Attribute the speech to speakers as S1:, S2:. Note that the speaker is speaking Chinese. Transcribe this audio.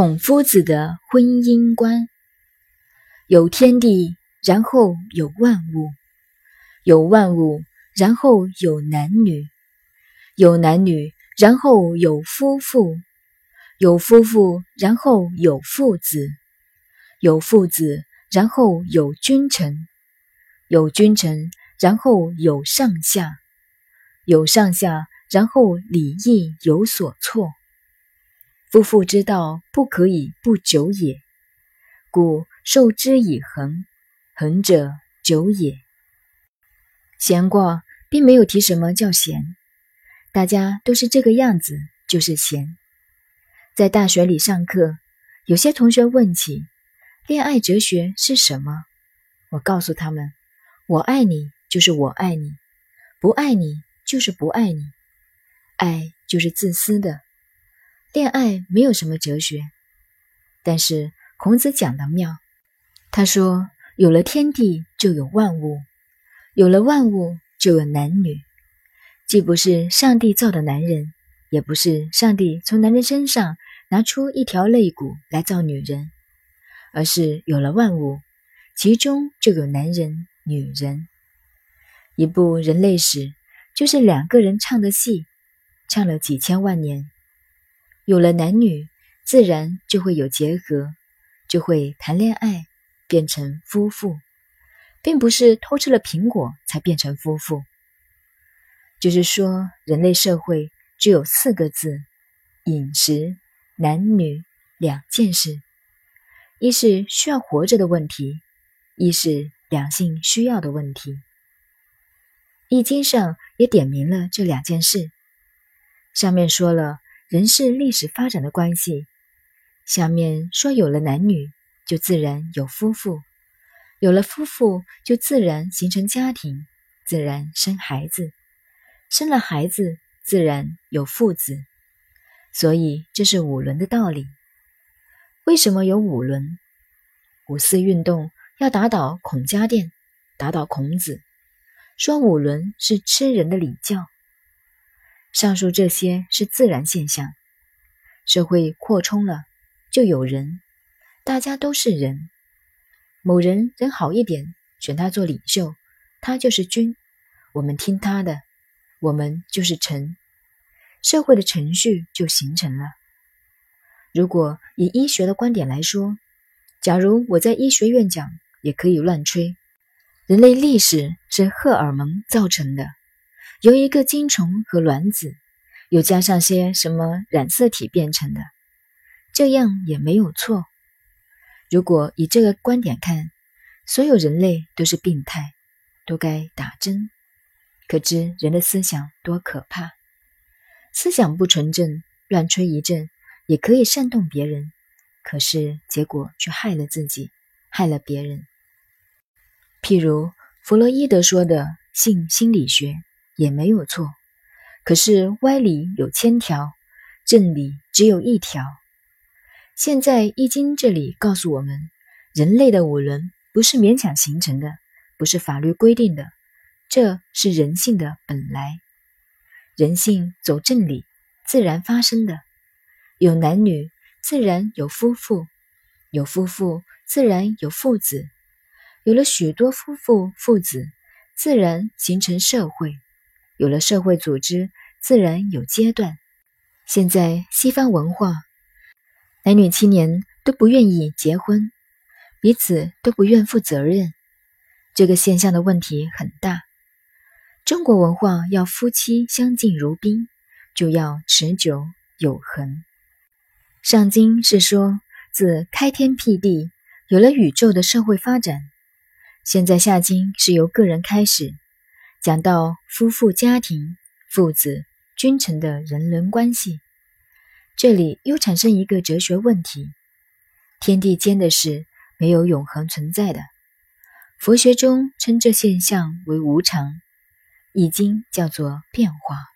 S1: 孔夫子的婚姻观：有天地，然后有万物；有万物，然后有男女；有男女，然后有夫妇；有夫妇，然后有父子；有父子，然后有君臣；有君臣，然后有上下；有上下，然后礼义有所措。夫妇之道，不可以不久也。故受之以恒，恒者久也。闲卦并没有提什么叫闲，大家都是这个样子，就是闲。在大学里上课，有些同学问起恋爱哲学是什么，我告诉他们：我爱你就是我爱你，不爱你就是不爱你，爱就是自私的。恋爱没有什么哲学，但是孔子讲的妙。他说：“有了天地，就有万物；有了万物，就有男女。既不是上帝造的男人，也不是上帝从男人身上拿出一条肋骨来造女人，而是有了万物，其中就有男人、女人。一部人类史，就是两个人唱的戏，唱了几千万年。”有了男女，自然就会有结合，就会谈恋爱，变成夫妇，并不是偷吃了苹果才变成夫妇。就是说，人类社会只有四个字：饮食、男女两件事。一是需要活着的问题，一是两性需要的问题。易经上也点明了这两件事，上面说了。人是历史发展的关系。下面说，有了男女，就自然有夫妇；有了夫妇，就自然形成家庭，自然生孩子；生了孩子，自然有父子。所以这是五伦的道理。为什么有五伦？五四运动要打倒孔家店，打倒孔子，说五伦是吃人的礼教。上述这些是自然现象，社会扩充了，就有人，大家都是人。某人人好一点，选他做领袖，他就是君，我们听他的，我们就是臣，社会的程序就形成了。如果以医学的观点来说，假如我在医学院讲，也可以乱吹。人类历史是荷尔蒙造成的。由一个精虫和卵子，又加上些什么染色体变成的，这样也没有错。如果以这个观点看，所有人类都是病态，都该打针。可知人的思想多可怕！思想不纯正，乱吹一阵也可以煽动别人，可是结果却害了自己，害了别人。譬如弗洛伊德说的性心理学。也没有错，可是歪理有千条，正理只有一条。现在《易经》这里告诉我们，人类的五伦不是勉强形成的，不是法律规定的，这是人性的本来。人性走正理，自然发生的。有男女，自然有夫妇；有夫妇，自然有父子；有了许多夫妇、父子，自然形成社会。有了社会组织，自然有阶段。现在西方文化，男女青年都不愿意结婚，彼此都不愿负责任，这个现象的问题很大。中国文化要夫妻相敬如宾，就要持久有恒。上经是说，自开天辟地，有了宇宙的社会发展。现在下经是由个人开始。讲到夫妇家庭、父子、君臣的人伦关系，这里又产生一个哲学问题：天地间的事没有永恒存在的。佛学中称这现象为无常，《易经》叫做变化。